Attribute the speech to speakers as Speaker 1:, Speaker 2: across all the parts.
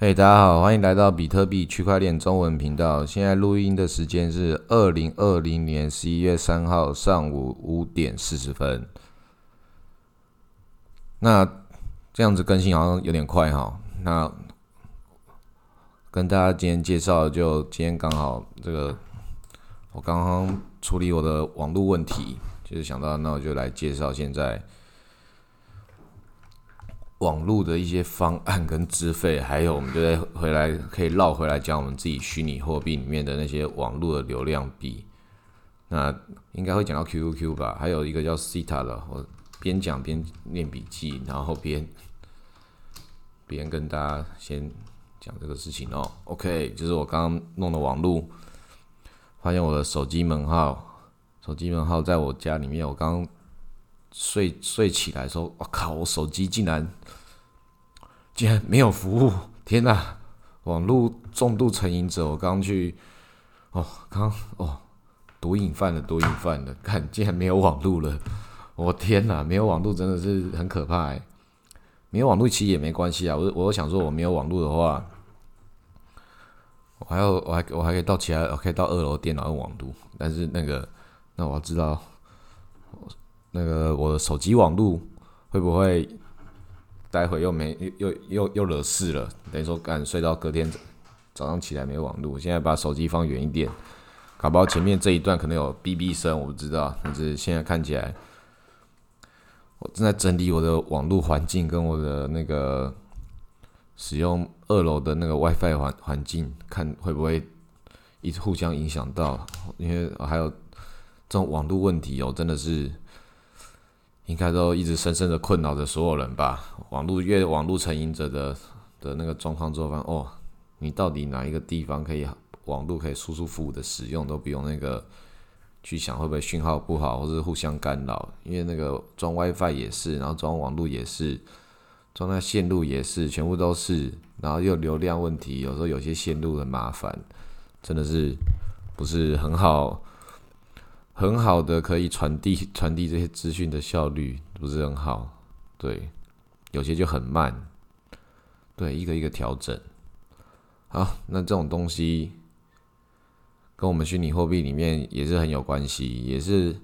Speaker 1: 嘿，大家好，欢迎来到比特币区块链中文频道。现在录音的时间是二零二零年十一月三号上午五点四十分。那这样子更新好像有点快哈。那跟大家今天介绍，就今天刚好这个，我刚刚处理我的网络问题，就是想到那我就来介绍现在。网络的一些方案跟资费，还有我们就再回来可以绕回来讲我们自己虚拟货币里面的那些网络的流量币。那应该会讲到 QQQ 吧？还有一个叫 Cita 的，我边讲边念笔记，然后边边跟大家先讲这个事情哦。OK，就是我刚刚弄的网络，发现我的手机门号，手机门号在我家里面，我刚。睡睡起来的时候，我靠！我手机竟然竟然没有服务！天哪！网络重度成瘾者，我刚去哦，刚哦，毒瘾犯了，毒瘾犯了！看，竟然没有网络了！我天哪，没有网络真的是很可怕哎！没有网络其实也没关系啊，我我想说，我没有网络的话，我还要我还我还可以到其他，我可以到二楼电脑用网络，但是那个，那我要知道。那个我的手机网络会不会待会又没又又又又惹事了？等于说敢睡到隔天早上起来没网络。现在把手机放远一点，搞不好前面这一段可能有哔哔声，我不知道。但是现在看起来，我正在整理我的网络环境跟我的那个使用二楼的那个 WiFi 环环境，看会不会一直互相影响到？因为还有这种网络问题哦，真的是。应该都一直深深的困扰着所有人吧。网络越网络成瘾者的的那个状况之后，发现哦，你到底哪一个地方可以网络可以舒舒服服的使用，都不用那个去想会不会讯号不好，或是互相干扰。因为那个装 WiFi 也是，然后装网络也是，装那线路也是，全部都是。然后又流量问题，有时候有些线路很麻烦，真的是不是很好。很好的可以传递传递这些资讯的效率不是很好，对，有些就很慢，对，一个一个调整。好，那这种东西跟我们虚拟货币里面也是很有关系，也是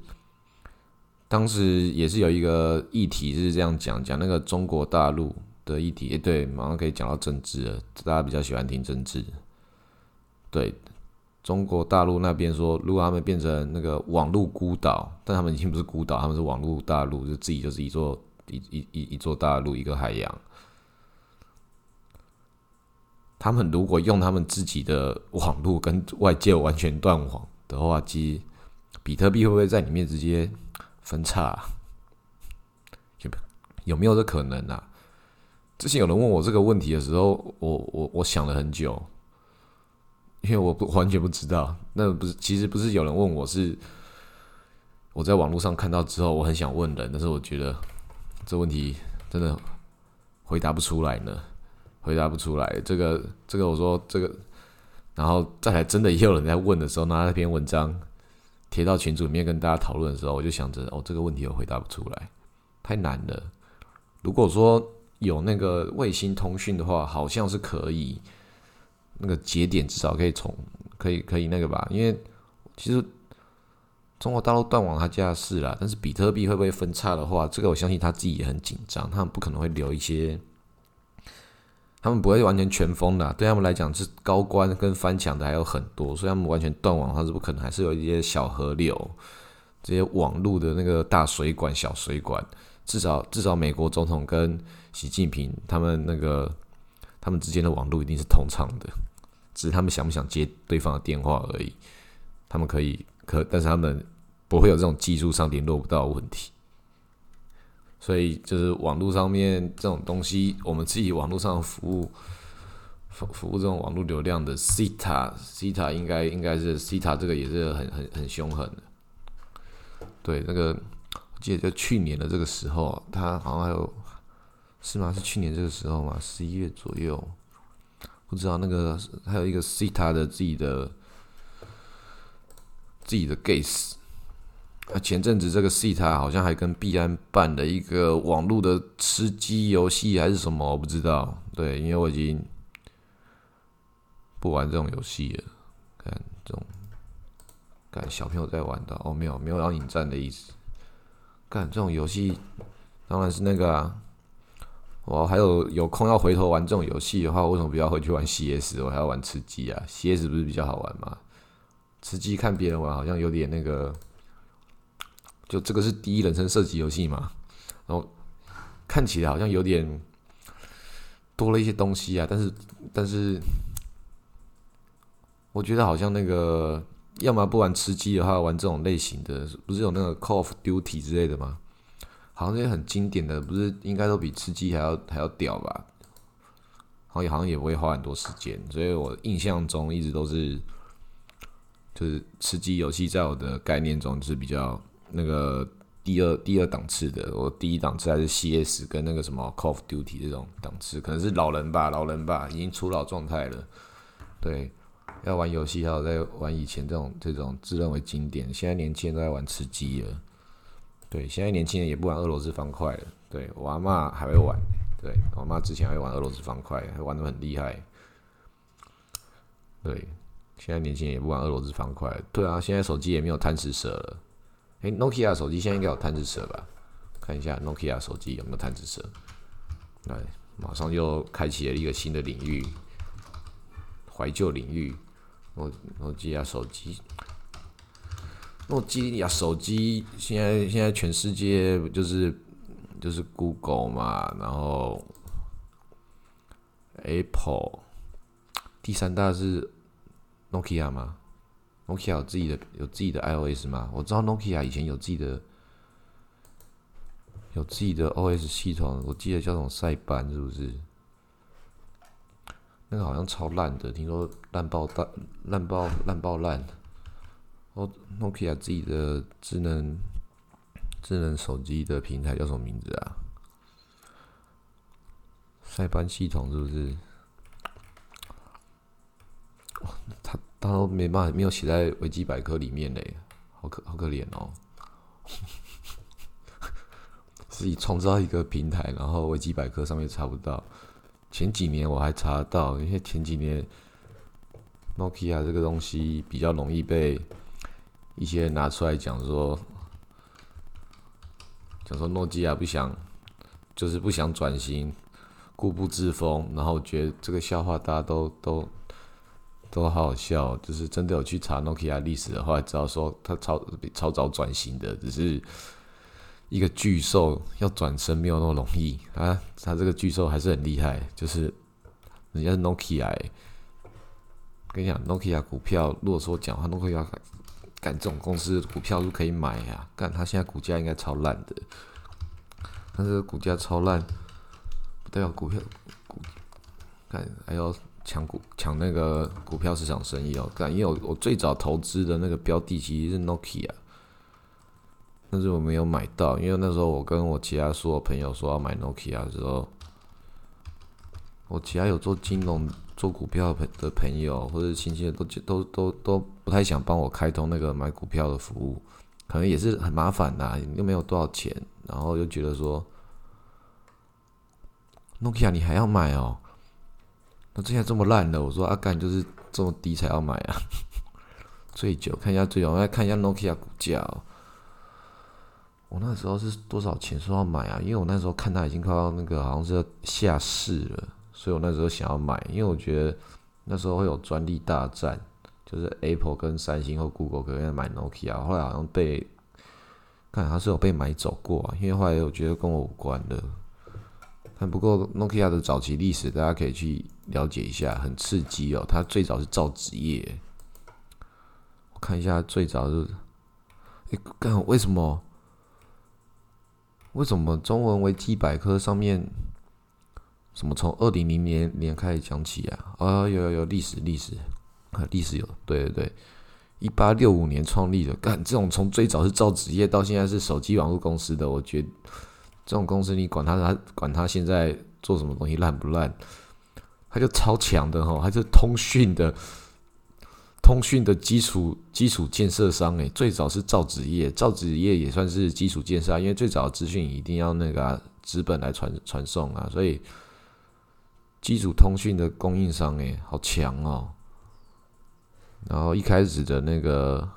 Speaker 1: 当时也是有一个议题是这样讲，讲那个中国大陆的议题，对，马上可以讲到政治了，大家比较喜欢听政治，对。中国大陆那边说，如果他们变成那个网络孤岛，但他们已经不是孤岛，他们是网络大陆，就自己就是一座一一一一座大陆，一个海洋。他们如果用他们自己的网络跟外界完全断网的话，实比特币会不会在里面直接分叉？有有没有这可能啊？之前有人问我这个问题的时候，我我我想了很久。因为我不完全不知道，那不是其实不是有人问我是我在网络上看到之后，我很想问人，但是我觉得这问题真的回答不出来呢，回答不出来。这个这个我说这个，然后再来真的也有人在问的时候，拿那篇文章贴到群组里面跟大家讨论的时候，我就想着哦，这个问题我回答不出来，太难了。如果说有那个卫星通讯的话，好像是可以。那个节点至少可以从可以可以那个吧，因为其实中国大陆断网他家的事啦，但是比特币会不会分叉的话，这个我相信他自己也很紧张，他们不可能会留一些，他们不会完全全封的，对他们来讲是高官跟翻墙的还有很多，所以他们完全断网，他是不可能，还是有一些小河流，这些网络的那个大水管、小水管，至少至少美国总统跟习近平他们那个。他们之间的网络一定是通畅的，只是他们想不想接对方的电话而已。他们可以可，但是他们不会有这种技术上联络不到的问题。所以就是网络上面这种东西，我们自己网络上服务服服务这种网络流量的 c 塔 c 塔应该应该是 c 塔这个也是很很很凶狠的。对，那个我记得在去年的这个时候，他好像还有。是吗？是去年这个时候吗？十一月左右，不知道那个还有一个 C 塔的自己的自己的 gas。啊，前阵子这个 C 塔好像还跟币安办了一个网络的吃鸡游戏还是什么，我不知道。对，因为我已经不玩这种游戏了。看这种，看小朋友在玩的哦，没有没有要引战的意思。看这种游戏，当然是那个啊。我还有有空要回头玩这种游戏的话，为什么不要回去玩 CS？我还要玩吃鸡啊？CS 不是比较好玩吗？吃鸡看别人玩好像有点那个，就这个是第一人称射击游戏嘛，然后看起来好像有点多了一些东西啊，但是但是我觉得好像那个要么不玩吃鸡的话，玩这种类型的，不是有那个 Call of Duty 之类的吗？好像这些很经典的，不是应该都比吃鸡还要还要屌吧？好像好像也不会花很多时间，所以我印象中一直都是，就是吃鸡游戏在我的概念中是比较那个第二第二档次的。我第一档次还是 CS 跟那个什么 Call of Duty 这种档次，可能是老人吧，老人吧，已经出老状态了。对，要玩游戏还有在玩以前这种这种自认为经典，现在年轻人都在玩吃鸡了。对，现在年轻人也不玩俄罗斯方块了。对我阿妈还会玩，对我阿妈之前还会玩俄罗斯方块，还玩的很厉害。对，现在年轻人也不玩俄罗斯方块。对啊，现在手机也没有贪吃蛇了。诶 n o k i a 手机现在应该有贪吃蛇吧？看一下 Nokia 手机有没有贪吃蛇。来，马上又开启了一个新的领域，怀旧领域。诺诺基亚手机。诺基亚手机现在现在全世界就是就是 Google 嘛，然后 Apple，第三大是 Nokia 吗？Nokia 有自己的有自己的 iOS 吗？我知道 Nokia 以前有自己的有自己的 OS 系统，我记得叫什么塞班是不是？那个好像超烂的，听说烂爆烂烂爆烂爆烂。哦，Nokia 自己的智能智能手机的平台叫什么名字啊？塞班系统是不是？他他都没办法，没有写在维基百科里面嘞，好可好可怜哦！自己创造一个平台，然后维基百科上面查不到。前几年我还查得到，因为前几年 Nokia 这个东西比较容易被。一些拿出来讲说，讲说诺基亚不想，就是不想转型，固步自封。然后觉得这个笑话大家都都都好好笑，就是真的有去查诺基亚历史的话，知道说他超超早转型的，只是一个巨兽要转身没有那么容易啊。他这个巨兽还是很厉害，就是人家是诺基亚。跟你讲，诺基亚股票如果说讲话，诺基亚。干这种公司股票都可以买呀！干他现在股价应该超烂的，但是股价超烂，不代表股票股干还要抢股抢那个股票市场生意哦。干，因为我我最早投资的那个标的其实是 Nokia，但是我没有买到，因为那时候我跟我其他所有朋友说要买 Nokia 的时候，我其他有做金融。做股票朋的朋友或者亲戚都都都都不太想帮我开通那个买股票的服务，可能也是很麻烦呐，又没有多少钱，然后又觉得说，Nokia 你还要买哦？那之前这么烂的，我说阿干就是这么低才要买啊。最久看一下最久，我来看一下 Nokia 股价哦，我那时候是多少钱说要买啊？因为我那时候看它已经快要那个好像是要下市了。所以我那时候想要买，因为我觉得那时候会有专利大战，就是 Apple 跟三星或 Google 可能买 Nokia，后来好像被看它是有被买走过啊，因为后来我觉得跟我无关的。但不过 Nokia 的早期历史大家可以去了解一下，很刺激哦。它最早是造纸业，我看一下最早是，哎，干为什么？为什么中文维基百科上面？什么？从二零零年年开始讲起啊？啊，有有有历史历史啊，历史有，对对对，一八六五年创立的。干这种从最早是造纸业到现在是手机网络公司的，我觉得这种公司你管他他管他现在做什么东西烂不烂，他就超强的哈，他是通讯的通讯的基础基础建设商诶，最早是造纸业，造纸业也算是基础建设啊，因为最早资讯一定要那个纸本来传传送啊，所以。基础通讯的供应商，诶，好强哦！然后一开始的那个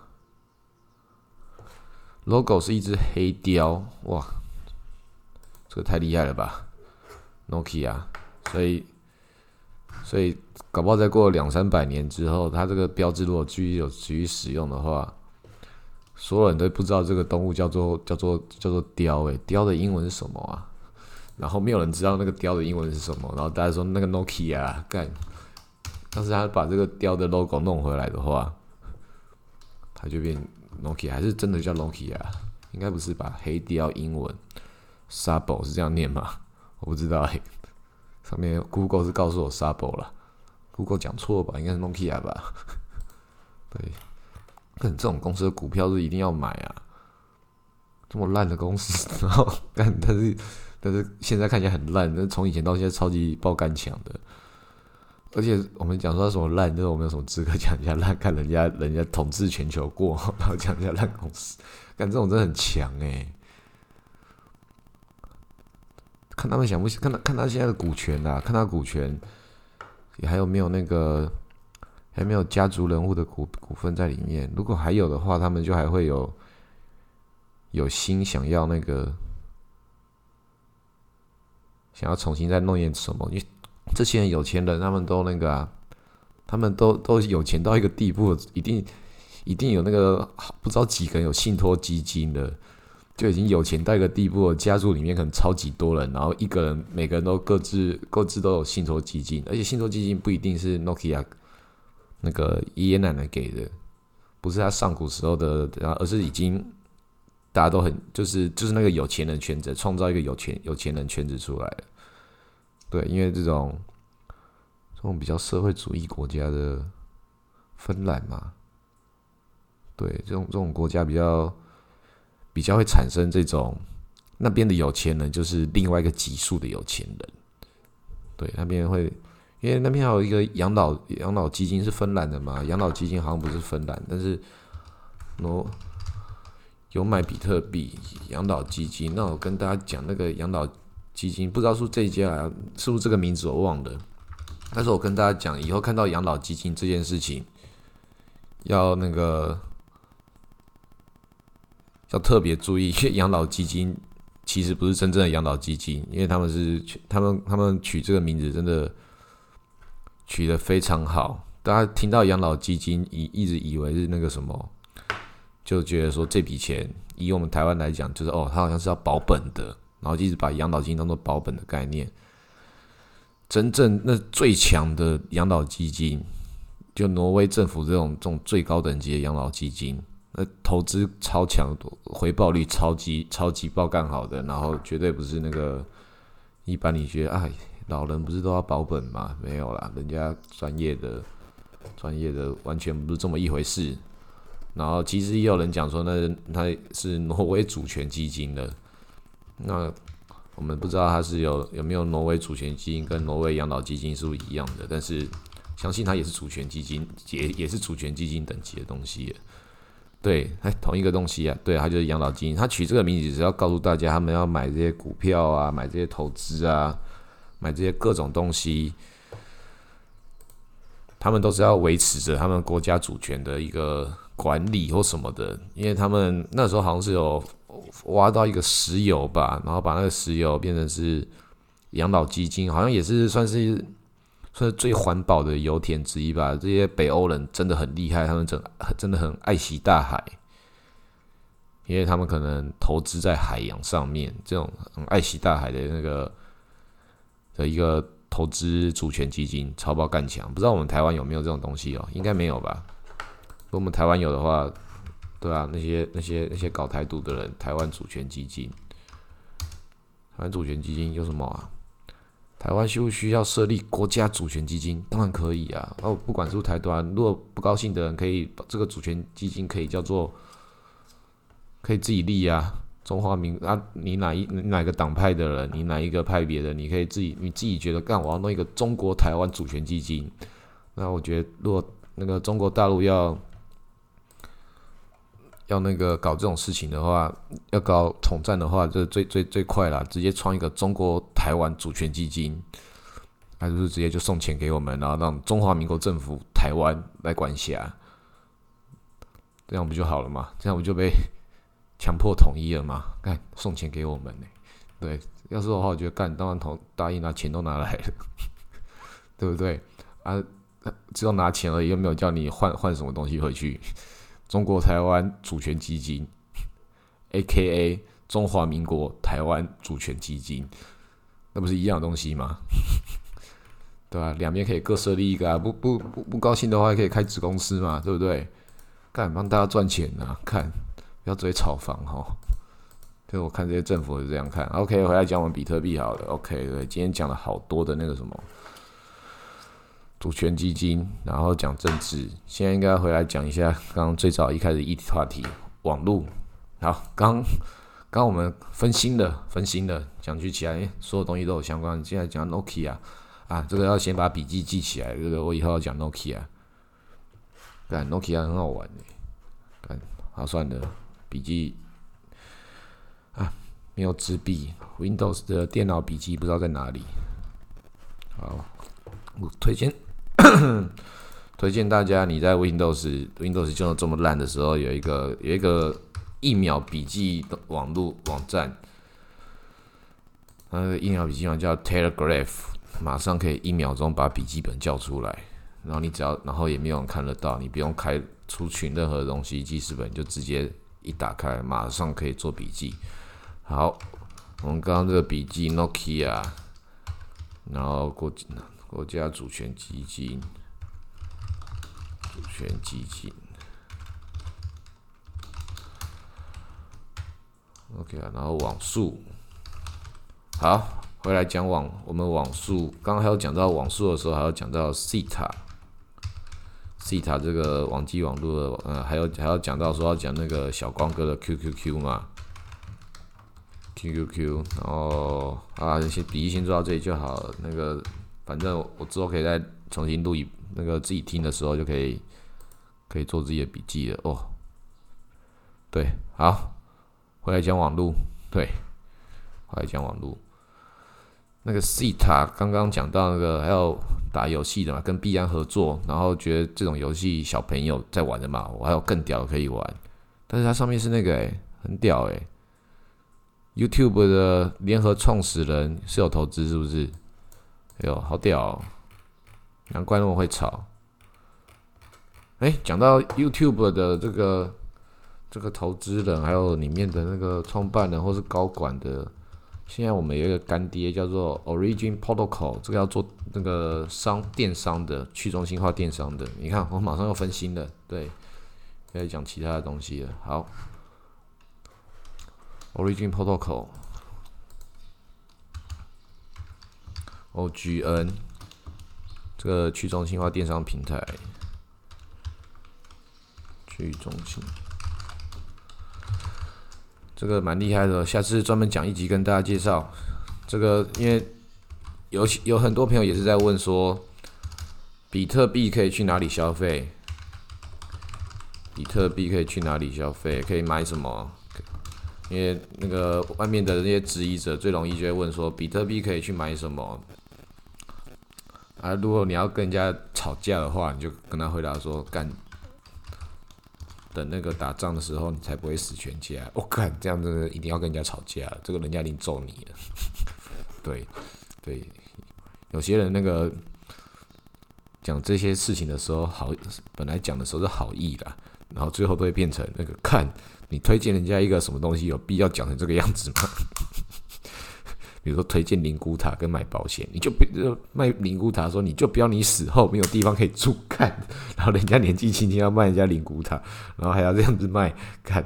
Speaker 1: logo 是一只黑雕，哇，这个太厉害了吧，Nokia，所以所以搞不好再过两三百年之后，它这个标志如果继续有继续使用的话，所有人都不知道这个动物叫做叫做叫做雕，诶，雕的英文是什么啊？然后没有人知道那个雕的英文是什么，然后大家说那个 Nokia 干，但是他把这个雕的 logo 弄回来的话，它就变 Nokia，还是真的叫 Nokia？应该不是吧？黑雕英文 Sabo 是这样念吗？我不知道哎。上面 Google 是告诉我 Sabo 了，Google 讲错吧？应该是 Nokia 吧？对，但这种公司的股票是一定要买啊！这么烂的公司，然后但但是。但是现在看起来很烂，那从以前到现在超级爆干强的，而且我们讲说什么烂，就是我们有什么资格讲人家烂？看人家人家统治全球过，然后讲人家烂公司，干这种真的很强哎！看他们想不想看他看他现在的股权啊，看他股权也还有没有那个还没有家族人物的股股份在里面？如果还有的话，他们就还会有有心想要那个。想要重新再弄一点什么？因为这些人有钱人，他们都那个啊，他们都都有钱到一个地步，一定一定有那个不知道几个人有信托基金的，就已经有钱到一个地步。家族里面可能超级多人，然后一个人每个人都各自各自都有信托基金，而且信托基金不一定是 Nokia 那个爷爷奶奶给的，不是他上古时候的，而是已经。大家都很就是就是那个有钱人圈子，创造一个有钱有钱人圈子出来对，因为这种这种比较社会主义国家的芬兰嘛，对，这种这种国家比较比较会产生这种那边的有钱人就是另外一个级数的有钱人，对，那边会因为那边还有一个养老养老基金是芬兰的嘛，养老基金好像不是芬兰，但是喏。有买比特币养老基金，那我跟大家讲那个养老基金，不知道是这一家是不是这个名字我忘了。但是我跟大家讲，以后看到养老基金这件事情，要那个要特别注意，因为养老基金其实不是真正的养老基金，因为他们是他们他们取这个名字真的取得非常好。大家听到养老基金，一一直以为是那个什么。就觉得说这笔钱，以我们台湾来讲，就是哦，它好像是要保本的，然后一直把养老金当做保本的概念。真正那最强的养老基金，就挪威政府这种这种最高等级的养老基金，那投资超强，回报率超级超级爆干好的，然后绝对不是那个一般你觉得哎，老人不是都要保本吗？没有啦，人家专业的专业的完全不是这么一回事。然后其实也有人讲说，那他是挪威主权基金的。那我们不知道他是有有没有挪威主权基金跟挪威养老基金是不是一样的？但是相信它也是主权基金，也也是主权基金等级的东西。对，哎，同一个东西啊。对，它就是养老基金。他取这个名字是要告诉大家，他们要买这些股票啊，买这些投资啊，买这些各种东西，他们都是要维持着他们国家主权的一个。管理或什么的，因为他们那时候好像是有挖到一个石油吧，然后把那个石油变成是养老基金，好像也是算是算是最环保的油田之一吧。这些北欧人真的很厉害，他们真真的很爱惜大海，因为他们可能投资在海洋上面，这种很爱惜大海的那个的一个投资主权基金，超爆干强。不知道我们台湾有没有这种东西哦？应该没有吧。我们台湾有的话，对啊，那些那些那些搞台独的人，台湾主权基金，台湾主权基金有什么啊？台湾需不需要设立国家主权基金？当然可以啊！哦，不管是台端，如果不高兴的人，可以把这个主权基金可以叫做，可以自己立啊。中华民啊，你哪一哪个党派的人，你哪一个派别的，你可以自己你自己觉得干，我要弄一个中国台湾主权基金。那我觉得，如果那个中国大陆要要那个搞这种事情的话，要搞统战的话，这最最最快了，直接创一个中国台湾主权基金，还是直接就送钱给我们，然后让中华民国政府台湾来管辖，这样不就好了吗？这样不就被强迫统一了吗？干送钱给我们呢？对，要是的话，我觉得干当然同答应拿钱都拿来了，对不对？啊，只有拿钱而已，又没有叫你换换什么东西回去。中国台湾主权基金，A.K.A. 中华民国台湾主权基金，那不是一样的东西吗？对吧？两边可以各设立一个啊，不不不不高兴的话，可以开子公司嘛，对不对？干帮大家赚钱呐，看不要追炒房哈。对我看这些政府是这样看。OK，回来讲我们比特币好了。OK，对，今天讲了好多的那个什么主权基金，然后讲政治，现在应该回来讲一下刚刚最早一开始议题话题网络。好，刚刚我们分心了，分心了，讲句起来，所有东西都有相关。现在讲 Nokia。啊，这个要先把笔记记起来。这个我以后要讲 Nokia，干 Nokia 很好玩的，干好算了，笔记啊没有纸笔，Windows 的电脑笔记不知道在哪里。好，我推荐 推荐大家，你在 Windows Windows 用的这么烂的时候，有一个有一个一秒笔记的网络网站，那个一秒笔记网叫 Telegraph。马上可以一秒钟把笔记本叫出来，然后你只要，然后也没有人看得到，你不用开出群任何东西，记事本就直接一打开，马上可以做笔记。好，我们刚刚这个笔记 Nokia，然后国国家主权基金，主权基金，OK 啊，然后网速，好。回来讲网，我们网速，刚刚还有讲到网速的时候，还要讲到 C 塔，C 塔这个网际网络的，呃，还有还要讲到说要讲那个小光哥的 QQQ 嘛，QQQ，然后啊，先笔记先做到这里就好，那个反正我之后可以再重新录一，那个自己听的时候就可以可以做自己的笔记了哦。对，好，回来讲网络，对，回来讲网络。那个 C 塔刚刚讲到那个还有打游戏的嘛，跟必安合作，然后觉得这种游戏小朋友在玩的嘛，我还有更屌的可以玩。但是它上面是那个诶，很屌诶 y o u t u b e 的联合创始人是有投资是不是？哎呦，好屌！难怪那么会炒。哎，讲到 YouTube 的这个这个投资人，还有里面的那个创办人或是高管的。现在我们有一个干爹叫做 Origin Protocol，这个要做那个商电商的去中心化电商的。你看，我马上要分心了，对，开始讲其他的东西了。好，Origin Protocol O G N，这个去中心化电商平台，去中心。这个蛮厉害的，下次专门讲一集跟大家介绍。这个因为有有很多朋友也是在问说，比特币可以去哪里消费？比特币可以去哪里消费？可以买什么？因为那个外面的那些质疑者最容易就会问说，比特币可以去买什么？啊，如果你要跟人家吵架的话，你就跟他回答说干。等那个打仗的时候，你才不会死全家。我看这样子一定要跟人家吵架，这个人家一定揍你了。对，对，有些人那个讲这些事情的时候，好，本来讲的时候是好意的，然后最后都会变成那个看你推荐人家一个什么东西，有必要讲成这个样子吗？比如说推荐灵骨塔跟买保险，你就不卖灵骨塔，说你就不要你死后没有地方可以住干，然后人家年纪轻轻要卖人家灵骨塔，然后还要这样子卖干，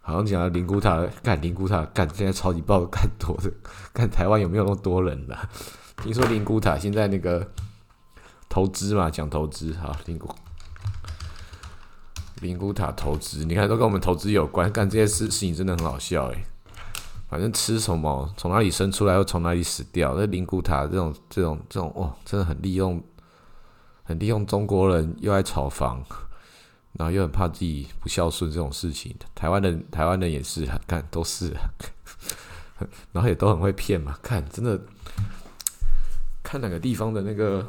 Speaker 1: 好像讲到灵骨塔干灵骨塔干，现在超级爆干多的，看台湾有没有那么多人了？听说灵骨塔现在那个投资嘛，讲投资哈，灵骨灵骨塔投资，你看都跟我们投资有关，干这些事事情真的很好笑诶。反正吃什么，从哪里生出来，又从哪里死掉。那灵骨塔这种、这种、这种，哇，真的很利用，很利用中国人，又爱炒房，然后又很怕自己不孝顺这种事情。台湾人，台湾人也是，看都是，然后也都很会骗嘛。看，真的，看哪个地方的那个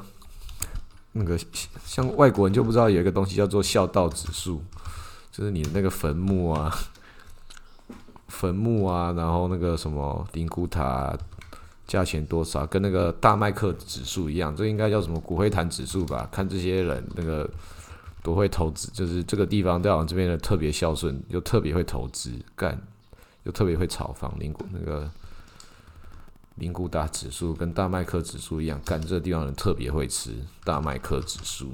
Speaker 1: 那个像外国人就不知道有一个东西叫做孝道指数，就是你的那个坟墓啊，坟墓啊，然后那个什么灵骨塔价钱多少，跟那个大麦克指数一样，这应该叫什么骨灰坛指数吧？看这些人那个多会投资，就是这个地方在我们这边的特别孝顺，又特别会投资，干又特别会炒房，灵骨那个。灵骨塔指数跟大麦克指数一样，干这地方人特别会吃大麦克指数，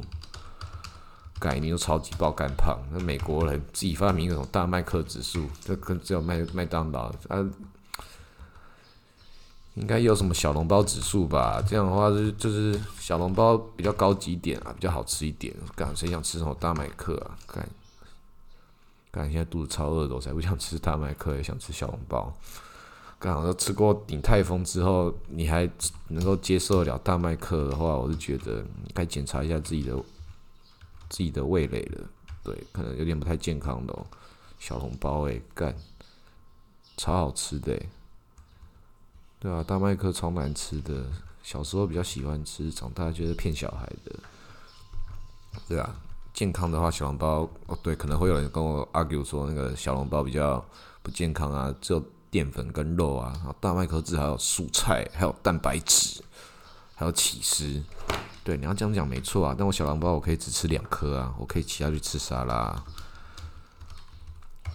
Speaker 1: 概念都超级爆干胖。那美国人自己发明那种大麦克指数，这跟只有麦麦当劳啊，应该有什么小笼包指数吧？这样的话就是就是小笼包比较高级一点啊，比较好吃一点。干谁想吃什么大麦克啊？干干现在肚子超饿的，我才不想吃大麦克，也想吃小笼包。刚好吃过鼎泰丰之后，你还能够接受得了大麦克的话，我是觉得该检查一下自己的自己的味蕾了。对，可能有点不太健康的哦。小笼包诶，干，超好吃的诶。对啊，大麦克超难吃的，小时候比较喜欢吃，长大觉得骗小孩的。对啊，健康的话，小笼包哦，对，可能会有人跟我 argue 说那个小笼包比较不健康啊，只有。淀粉跟肉啊，然后大麦克汁，还有蔬菜，还有蛋白质，还有起司。对，你要这样讲没错啊。但我小笼包我可以只吃两颗啊，我可以其他去吃沙拉，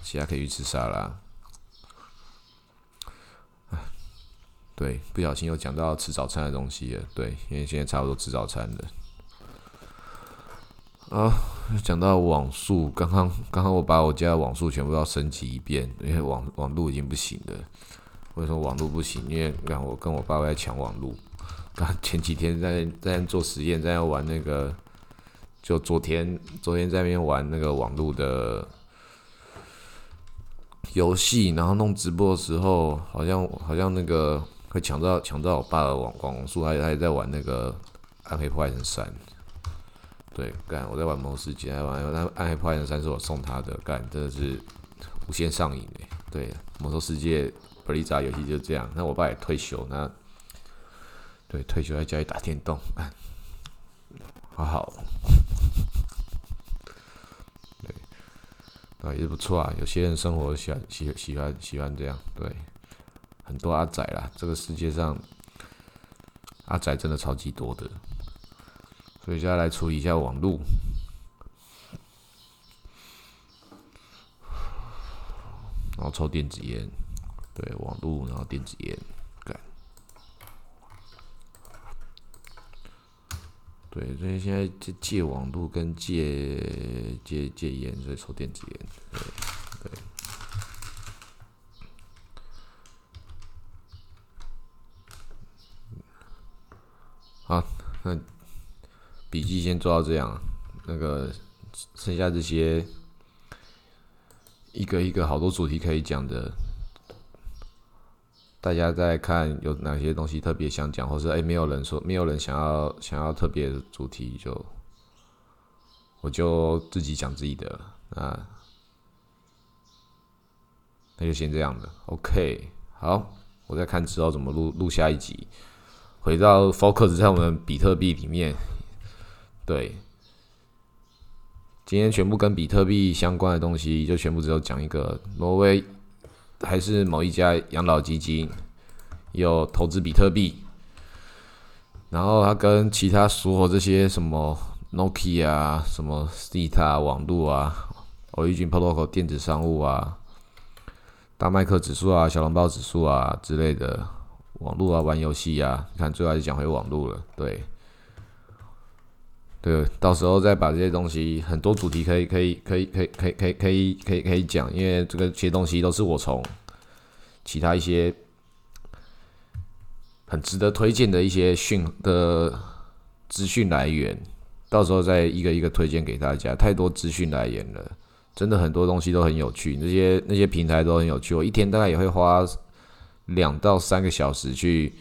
Speaker 1: 其他可以去吃沙拉。对，不小心又讲到吃早餐的东西了。对，因为现在差不多吃早餐了。啊，讲到网速，刚刚刚刚我把我家的网速全部要升级一遍，因为网网路已经不行了。为什么网路不行？因为让我跟我爸爸在抢网络。他前几天在在做实验，在玩那个，就昨天昨天在那边玩那个网络的游戏，然后弄直播的时候，好像好像那个会抢到抢到我爸的网网速，他他也在玩那个暗黑破坏神三。对，干我在玩《魔兽世界》，在玩那《暗黑破坏神三》是我送他的，干真的是无限上瘾诶。对，《魔兽世界》不离扎游戏就这样。那我爸也退休，那对退休在家里打电动，好好。对，啊也是不错啊。有些人生活喜欢喜喜欢喜欢这样，对，很多阿仔啦，这个世界上阿仔真的超级多的。所以接下来处理一下网路，然后抽电子烟，对网路，然后电子烟，干，对，所以现在戒戒网络跟戒戒戒烟，所以抽电子烟，对对，好，那。笔记先做到这样，那个剩下这些一个一个好多主题可以讲的，大家在看有哪些东西特别想讲，或是哎没有人说没有人想要想要特别主题，就我就自己讲自己的啊，那就先这样的，OK，好，我再看之后怎么录录下一集，回到 focus 在我们比特币里面。对，今天全部跟比特币相关的东西，就全部只有讲一个。挪威还是某一家养老基金有投资比特币，然后他跟其他所有这些什么 Nokia 啊、什么 Stita 网络啊、Origin Protocol 电子商务啊、大麦克指数啊、小笼包指数啊之类的网络啊、玩游戏啊，你看最后还是讲回网络了，对。对，到时候再把这些东西，很多主题可以可以可以可以可以可以可以可以讲，因为这个些东西都是我从其他一些很值得推荐的一些讯的资讯来源，到时候再一个一个推荐给大家。太多资讯来源了，真的很多东西都很有趣，那些那些平台都很有趣。我一天大概也会花两到三个小时去，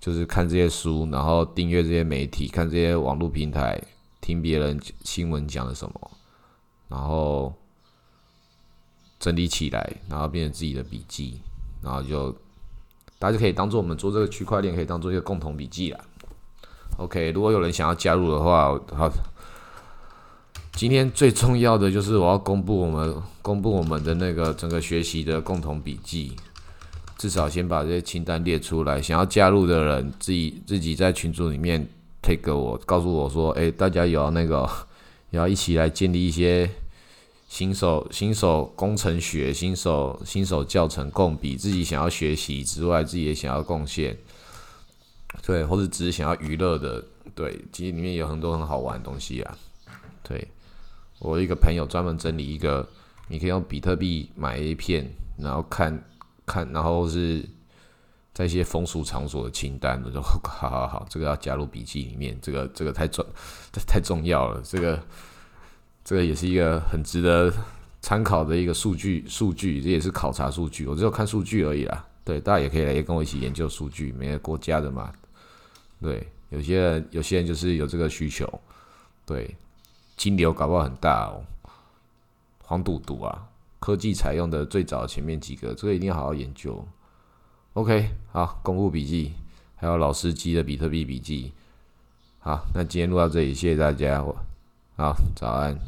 Speaker 1: 就是看这些书，然后订阅这些媒体，看这些网络平台。听别人新闻讲了什么，然后整理起来，然后变成自己的笔记，然后就大家可以当做我们做这个区块链，可以当做一个共同笔记啦。OK，如果有人想要加入的话，好，今天最重要的就是我要公布我们公布我们的那个整个学习的共同笔记，至少先把这些清单列出来。想要加入的人，自己自己在群组里面 take 我，告诉我说，哎，大家有那个 要一起来建立一些新手新手工程学、新手新手教程共笔，自己想要学习之外，自己也想要贡献。对，或者只是想要娱乐的，对，其实里面有很多很好玩的东西啊。对我一个朋友专门整理一个，你可以用比特币买 A 片，然后看看，然后是在一些风俗场所的清单，我说 好好好，这个要加入笔记里面，这个这个太重，太重要了，这个这个也是一个很值得参考的一个数据，数据这也是考察数据，我只有看数据而已啦。对，大家也可以来跟我一起研究数据，每个国家的嘛。对，有些人有些人就是有这个需求。对，金流搞不好很大哦。黄赌毒啊，科技采用的最早前面几个，这个一定要好好研究。OK，好，公布笔记，还有老司机的比特币笔记。好，那今天录到这里，谢谢大家。好，早安。